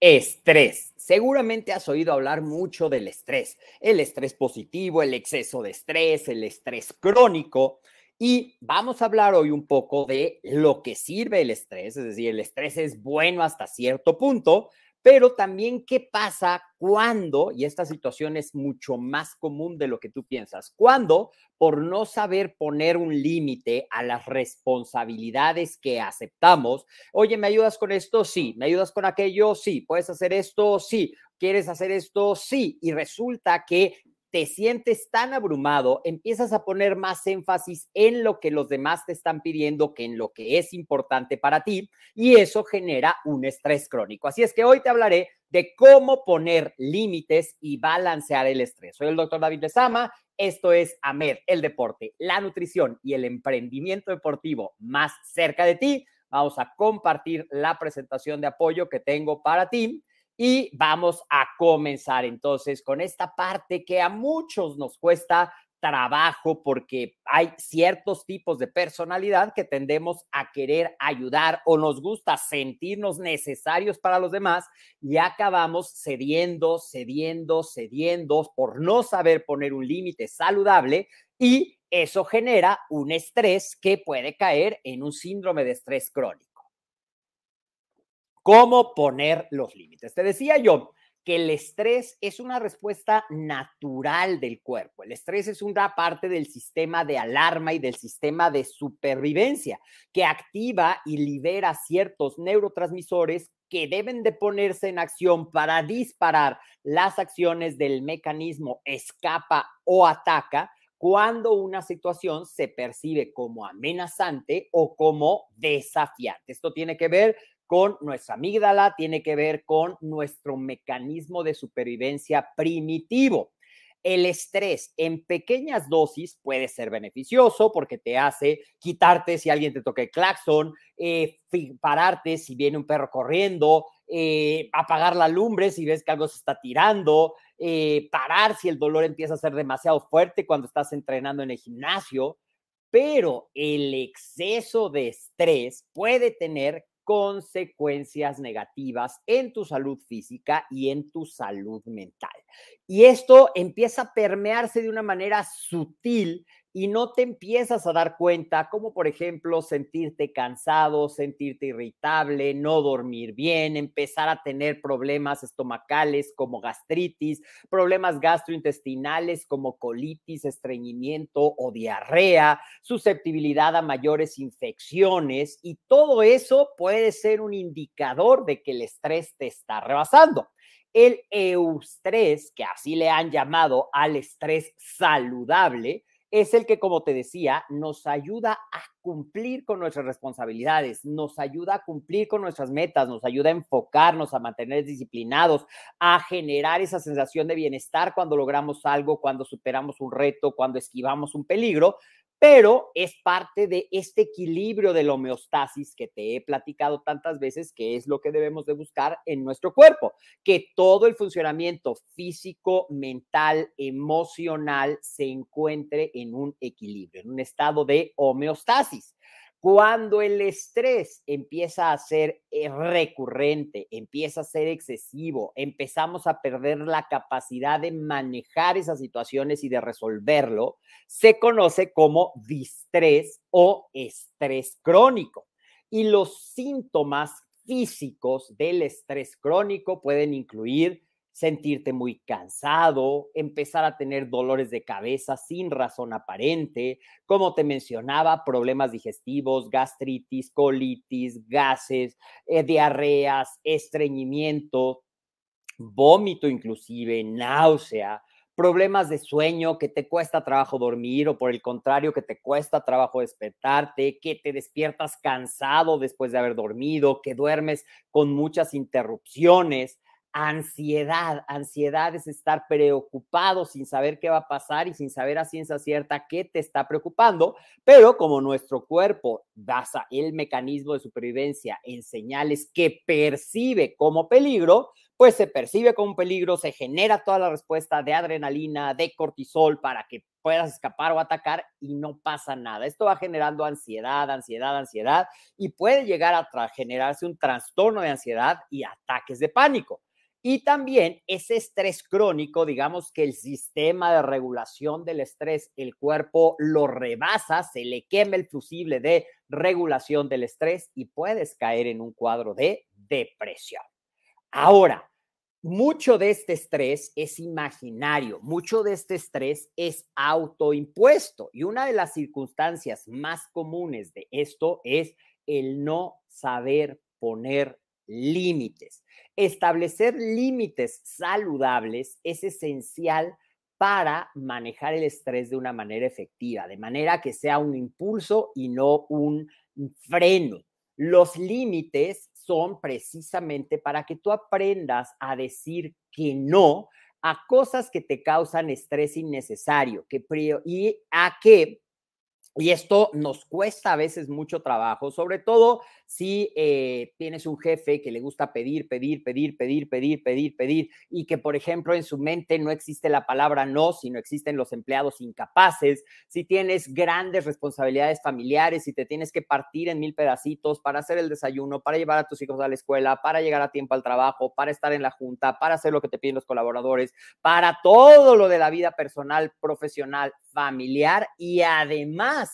Estrés. Seguramente has oído hablar mucho del estrés, el estrés positivo, el exceso de estrés, el estrés crónico. Y vamos a hablar hoy un poco de lo que sirve el estrés, es decir, el estrés es bueno hasta cierto punto, pero también qué pasa cuando, y esta situación es mucho más común de lo que tú piensas, cuando por no saber poner un límite a las responsabilidades que aceptamos, oye, ¿me ayudas con esto? Sí, ¿me ayudas con aquello? Sí, ¿puedes hacer esto? Sí, ¿quieres hacer esto? Sí, y resulta que te sientes tan abrumado, empiezas a poner más énfasis en lo que los demás te están pidiendo que en lo que es importante para ti y eso genera un estrés crónico. Así es que hoy te hablaré de cómo poner límites y balancear el estrés. Soy el doctor David Lezama. Esto es AMED, el deporte, la nutrición y el emprendimiento deportivo más cerca de ti. Vamos a compartir la presentación de apoyo que tengo para ti y vamos a comenzar entonces con esta parte que a muchos nos cuesta trabajo porque hay ciertos tipos de personalidad que tendemos a querer ayudar o nos gusta sentirnos necesarios para los demás y acabamos cediendo, cediendo, cediendo por no saber poner un límite saludable y eso genera un estrés que puede caer en un síndrome de estrés crónico cómo poner los límites. Te decía yo que el estrés es una respuesta natural del cuerpo. El estrés es una parte del sistema de alarma y del sistema de supervivencia que activa y libera ciertos neurotransmisores que deben de ponerse en acción para disparar las acciones del mecanismo escapa o ataca cuando una situación se percibe como amenazante o como desafiante. Esto tiene que ver con nuestra amígdala, tiene que ver con nuestro mecanismo de supervivencia primitivo. El estrés en pequeñas dosis puede ser beneficioso porque te hace quitarte si alguien te toca el claxon, eh, pararte si viene un perro corriendo, eh, apagar la lumbre si ves que algo se está tirando, eh, parar si el dolor empieza a ser demasiado fuerte cuando estás entrenando en el gimnasio. Pero el exceso de estrés puede tener consecuencias negativas en tu salud física y en tu salud mental. Y esto empieza a permearse de una manera sutil y no te empiezas a dar cuenta, como por ejemplo sentirte cansado, sentirte irritable, no dormir bien, empezar a tener problemas estomacales como gastritis, problemas gastrointestinales como colitis, estreñimiento o diarrea, susceptibilidad a mayores infecciones y todo eso puede ser un indicador de que el estrés te está rebasando. El eustrés, que así le han llamado al estrés saludable, es el que, como te decía, nos ayuda a cumplir con nuestras responsabilidades, nos ayuda a cumplir con nuestras metas, nos ayuda a enfocarnos, a mantener disciplinados, a generar esa sensación de bienestar cuando logramos algo, cuando superamos un reto, cuando esquivamos un peligro, pero es parte de este equilibrio de la homeostasis que te he platicado tantas veces, que es lo que debemos de buscar en nuestro cuerpo, que todo el funcionamiento físico, mental, emocional se encuentre en un equilibrio, en un estado de homeostasis. Cuando el estrés empieza a ser eh, recurrente, empieza a ser excesivo, empezamos a perder la capacidad de manejar esas situaciones y de resolverlo, se conoce como distrés o estrés crónico. Y los síntomas físicos del estrés crónico pueden incluir sentirte muy cansado, empezar a tener dolores de cabeza sin razón aparente, como te mencionaba, problemas digestivos, gastritis, colitis, gases, eh, diarreas, estreñimiento, vómito inclusive, náusea, problemas de sueño, que te cuesta trabajo dormir o por el contrario, que te cuesta trabajo despertarte, que te despiertas cansado después de haber dormido, que duermes con muchas interrupciones ansiedad. Ansiedad es estar preocupado sin saber qué va a pasar y sin saber a ciencia cierta qué te está preocupando, pero como nuestro cuerpo basa el mecanismo de supervivencia en señales que percibe como peligro, pues se percibe como peligro, se genera toda la respuesta de adrenalina, de cortisol para que puedas escapar o atacar y no pasa nada. Esto va generando ansiedad, ansiedad, ansiedad y puede llegar a generarse un trastorno de ansiedad y ataques de pánico. Y también ese estrés crónico, digamos que el sistema de regulación del estrés, el cuerpo lo rebasa, se le quema el fusible de regulación del estrés y puedes caer en un cuadro de depresión. Ahora, mucho de este estrés es imaginario, mucho de este estrés es autoimpuesto y una de las circunstancias más comunes de esto es el no saber poner límites. Establecer límites saludables es esencial para manejar el estrés de una manera efectiva, de manera que sea un impulso y no un freno. Los límites son precisamente para que tú aprendas a decir que no a cosas que te causan estrés innecesario que, y a que y esto nos cuesta a veces mucho trabajo, sobre todo si eh, tienes un jefe que le gusta pedir, pedir, pedir, pedir, pedir, pedir, pedir, y que, por ejemplo, en su mente no existe la palabra no, sino existen los empleados incapaces, si tienes grandes responsabilidades familiares, si te tienes que partir en mil pedacitos para hacer el desayuno, para llevar a tus hijos a la escuela, para llegar a tiempo al trabajo, para estar en la junta, para hacer lo que te piden los colaboradores, para todo lo de la vida personal, profesional, familiar y además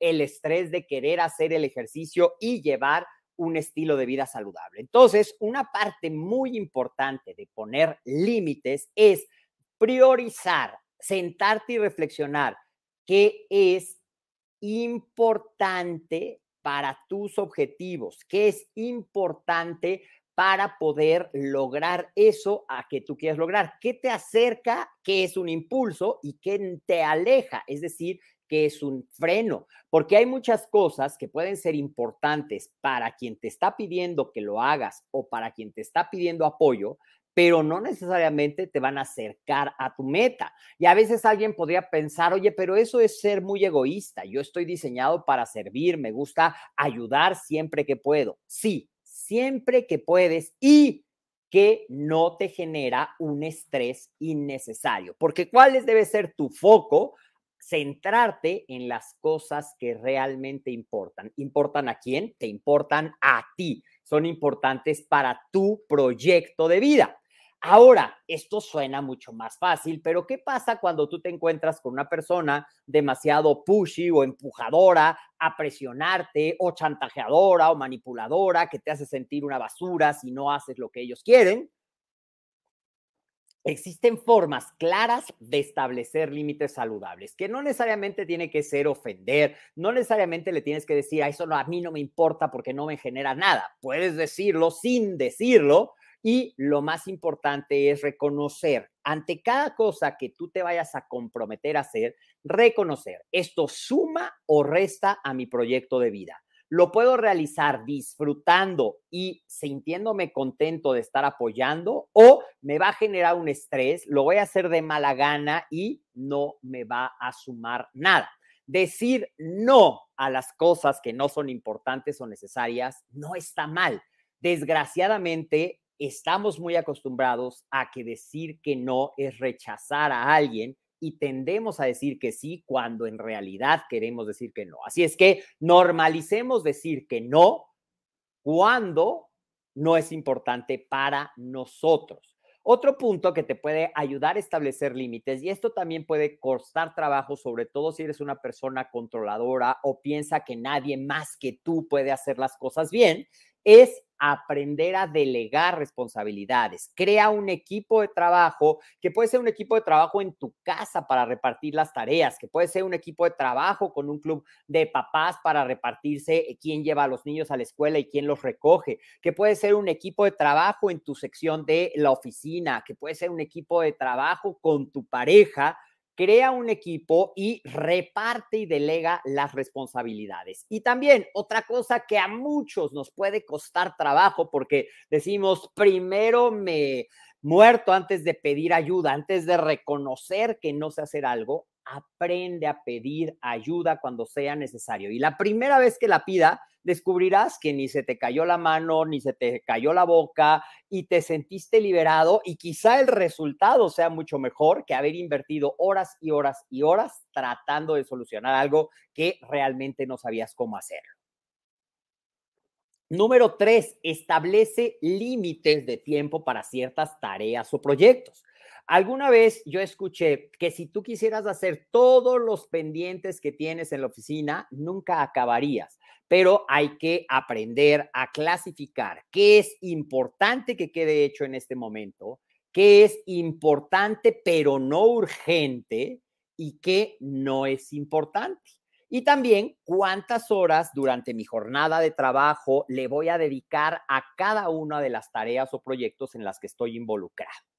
el estrés de querer hacer el ejercicio y llevar un estilo de vida saludable. Entonces, una parte muy importante de poner límites es priorizar, sentarte y reflexionar qué es importante para tus objetivos, qué es importante para poder lograr eso a que tú quieres lograr, qué te acerca, qué es un impulso y qué te aleja, es decir, que es un freno, porque hay muchas cosas que pueden ser importantes para quien te está pidiendo que lo hagas o para quien te está pidiendo apoyo, pero no necesariamente te van a acercar a tu meta. Y a veces alguien podría pensar, oye, pero eso es ser muy egoísta. Yo estoy diseñado para servir, me gusta ayudar siempre que puedo. Sí, siempre que puedes y que no te genera un estrés innecesario. Porque ¿cuál debe ser tu foco? Centrarte en las cosas que realmente importan. ¿Importan a quién? Te importan a ti. Son importantes para tu proyecto de vida. Ahora, esto suena mucho más fácil, pero ¿qué pasa cuando tú te encuentras con una persona demasiado pushy o empujadora a presionarte o chantajeadora o manipuladora que te hace sentir una basura si no haces lo que ellos quieren? Existen formas claras de establecer límites saludables, que no necesariamente tiene que ser ofender, no necesariamente le tienes que decir, a eso no, a mí no me importa porque no me genera nada. Puedes decirlo sin decirlo y lo más importante es reconocer ante cada cosa que tú te vayas a comprometer a hacer, reconocer, esto suma o resta a mi proyecto de vida lo puedo realizar disfrutando y sintiéndome contento de estar apoyando o me va a generar un estrés, lo voy a hacer de mala gana y no me va a sumar nada. decir no a las cosas que no son importantes o necesarias no está mal. Desgraciadamente, estamos muy acostumbrados a que decir que no es rechazar a alguien y tendemos a decir que sí cuando en realidad queremos decir que no. Así es que normalicemos decir que no cuando no es importante para nosotros. Otro punto que te puede ayudar a establecer límites, y esto también puede costar trabajo, sobre todo si eres una persona controladora o piensa que nadie más que tú puede hacer las cosas bien, es aprender a delegar responsabilidades. Crea un equipo de trabajo que puede ser un equipo de trabajo en tu casa para repartir las tareas, que puede ser un equipo de trabajo con un club de papás para repartirse eh, quién lleva a los niños a la escuela y quién los recoge, que puede ser un equipo de trabajo en tu sección de la oficina, que puede ser un equipo de trabajo con tu pareja crea un equipo y reparte y delega las responsabilidades. Y también otra cosa que a muchos nos puede costar trabajo porque decimos, primero me muerto antes de pedir ayuda, antes de reconocer que no sé hacer algo, aprende a pedir ayuda cuando sea necesario. Y la primera vez que la pida, descubrirás que ni se te cayó la mano, ni se te cayó la boca y te sentiste liberado y quizá el resultado sea mucho mejor que haber invertido horas y horas y horas tratando de solucionar algo que realmente no sabías cómo hacer. Número tres, establece límites de tiempo para ciertas tareas o proyectos. Alguna vez yo escuché que si tú quisieras hacer todos los pendientes que tienes en la oficina, nunca acabarías, pero hay que aprender a clasificar qué es importante que quede hecho en este momento, qué es importante pero no urgente y qué no es importante. Y también cuántas horas durante mi jornada de trabajo le voy a dedicar a cada una de las tareas o proyectos en las que estoy involucrado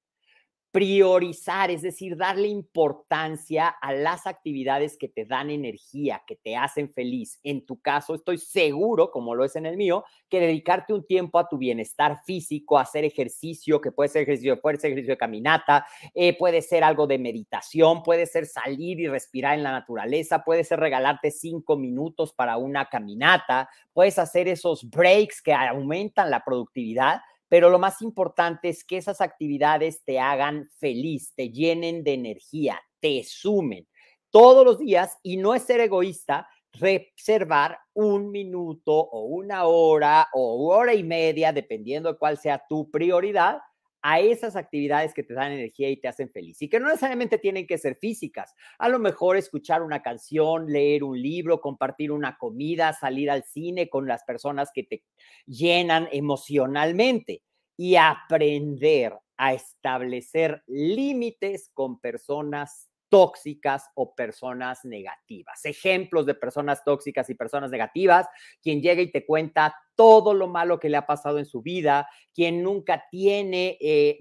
priorizar, es decir, darle importancia a las actividades que te dan energía, que te hacen feliz. En tu caso, estoy seguro, como lo es en el mío, que dedicarte un tiempo a tu bienestar físico, hacer ejercicio, que puede ser ejercicio de fuerza, ejercicio de caminata, eh, puede ser algo de meditación, puede ser salir y respirar en la naturaleza, puede ser regalarte cinco minutos para una caminata, puedes hacer esos breaks que aumentan la productividad pero lo más importante es que esas actividades te hagan feliz, te llenen de energía, te sumen todos los días y no es ser egoísta reservar un minuto o una hora o hora y media, dependiendo de cuál sea tu prioridad, a esas actividades que te dan energía y te hacen feliz y que no necesariamente tienen que ser físicas. A lo mejor escuchar una canción, leer un libro, compartir una comida, salir al cine con las personas que te llenan emocionalmente y aprender a establecer límites con personas tóxicas o personas negativas. Ejemplos de personas tóxicas y personas negativas, quien llega y te cuenta todo lo malo que le ha pasado en su vida, quien nunca tiene, eh,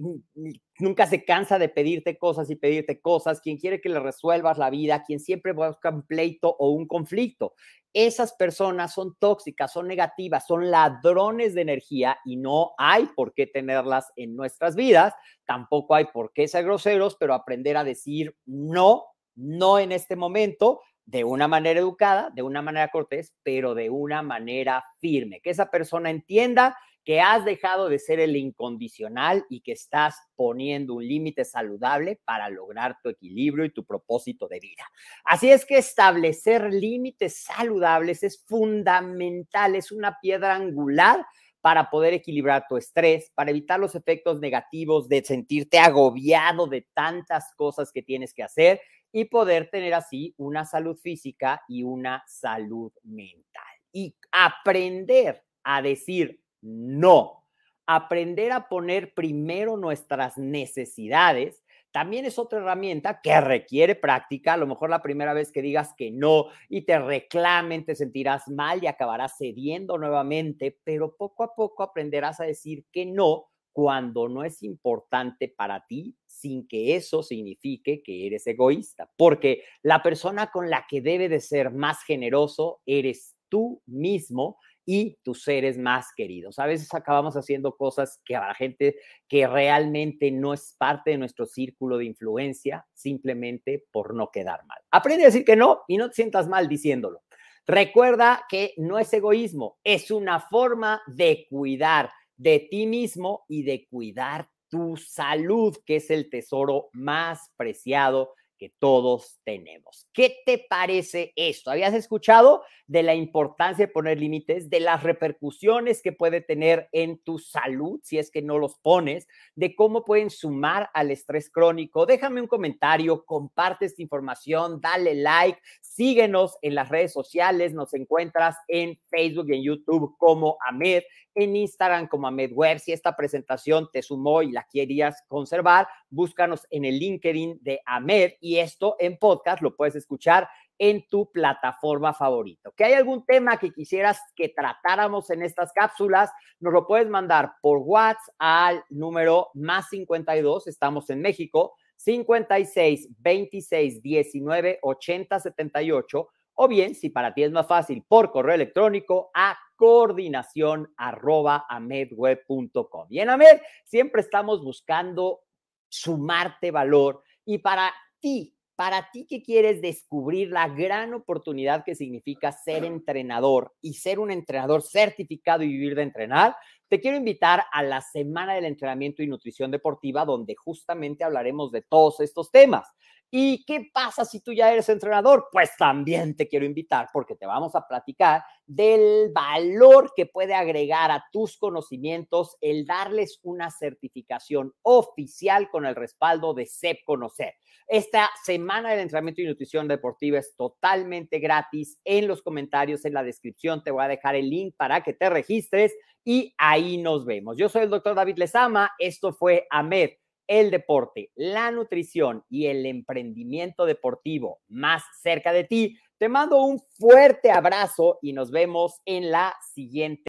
nunca se cansa de pedirte cosas y pedirte cosas, quien quiere que le resuelvas la vida, quien siempre busca un pleito o un conflicto. Esas personas son tóxicas, son negativas, son ladrones de energía y no hay por qué tenerlas en nuestras vidas. Tampoco hay por qué ser groseros, pero aprender a decir no, no en este momento, de una manera educada, de una manera cortés, pero de una manera firme. Que esa persona entienda que has dejado de ser el incondicional y que estás poniendo un límite saludable para lograr tu equilibrio y tu propósito de vida. Así es que establecer límites saludables es fundamental, es una piedra angular para poder equilibrar tu estrés, para evitar los efectos negativos de sentirte agobiado de tantas cosas que tienes que hacer y poder tener así una salud física y una salud mental. Y aprender a decir no. Aprender a poner primero nuestras necesidades también es otra herramienta que requiere práctica. A lo mejor la primera vez que digas que no y te reclamen, te sentirás mal y acabarás cediendo nuevamente, pero poco a poco aprenderás a decir que no cuando no es importante para ti sin que eso signifique que eres egoísta, porque la persona con la que debe de ser más generoso eres tú mismo y tus seres más queridos. A veces acabamos haciendo cosas que a la gente que realmente no es parte de nuestro círculo de influencia, simplemente por no quedar mal. Aprende a decir que no y no te sientas mal diciéndolo. Recuerda que no es egoísmo, es una forma de cuidar de ti mismo y de cuidar tu salud, que es el tesoro más preciado que todos tenemos. ¿Qué te parece esto? ¿Habías escuchado de la importancia de poner límites, de las repercusiones que puede tener en tu salud si es que no los pones, de cómo pueden sumar al estrés crónico? Déjame un comentario, comparte esta información, dale like, síguenos en las redes sociales, nos encuentras en Facebook y en YouTube como Ahmed en Instagram como Ahmed. Si esta presentación te sumó y la querías conservar, búscanos en el LinkedIn de Ahmed y esto en podcast lo puedes escuchar en tu plataforma favorita. ¿Que hay algún tema que quisieras que tratáramos en estas cápsulas? Nos lo puedes mandar por WhatsApp al número más 52, estamos en México, 56 26 19 80 78 o bien, si para ti es más fácil, por correo electrónico a coordinación arroba amedweb.com. Y en Amed siempre estamos buscando sumarte valor y para ti, para ti que quieres descubrir la gran oportunidad que significa ser entrenador y ser un entrenador certificado y vivir de entrenar, te quiero invitar a la Semana del Entrenamiento y Nutrición Deportiva, donde justamente hablaremos de todos estos temas. ¿Y qué pasa si tú ya eres entrenador? Pues también te quiero invitar porque te vamos a platicar del valor que puede agregar a tus conocimientos el darles una certificación oficial con el respaldo de CEP Conocer. Esta semana del entrenamiento y nutrición deportiva es totalmente gratis. En los comentarios, en la descripción, te voy a dejar el link para que te registres y ahí nos vemos. Yo soy el doctor David Lezama. Esto fue AMED el deporte, la nutrición y el emprendimiento deportivo más cerca de ti. Te mando un fuerte abrazo y nos vemos en la siguiente.